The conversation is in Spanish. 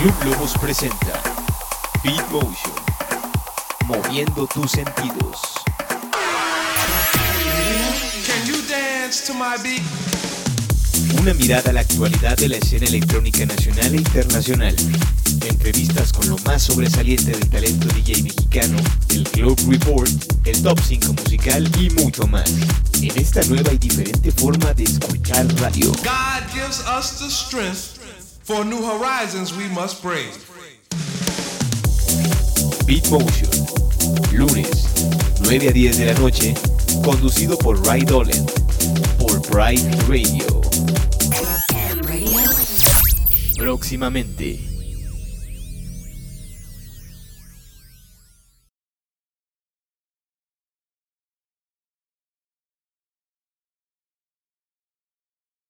Club Lobos presenta Beat Motion, moviendo tus sentidos. Una mirada a la actualidad de la escena electrónica nacional e internacional. Entrevistas con lo más sobresaliente del talento DJ mexicano, el Club Report, el Top 5 musical y mucho más. En esta nueva y diferente forma de escuchar radio. God gives us the strength for new horizons we must brave. Beat Motion, lunes, 9 a 10 de la noche, conducido por Ray Dolan, por Bright Radio. Próximamente.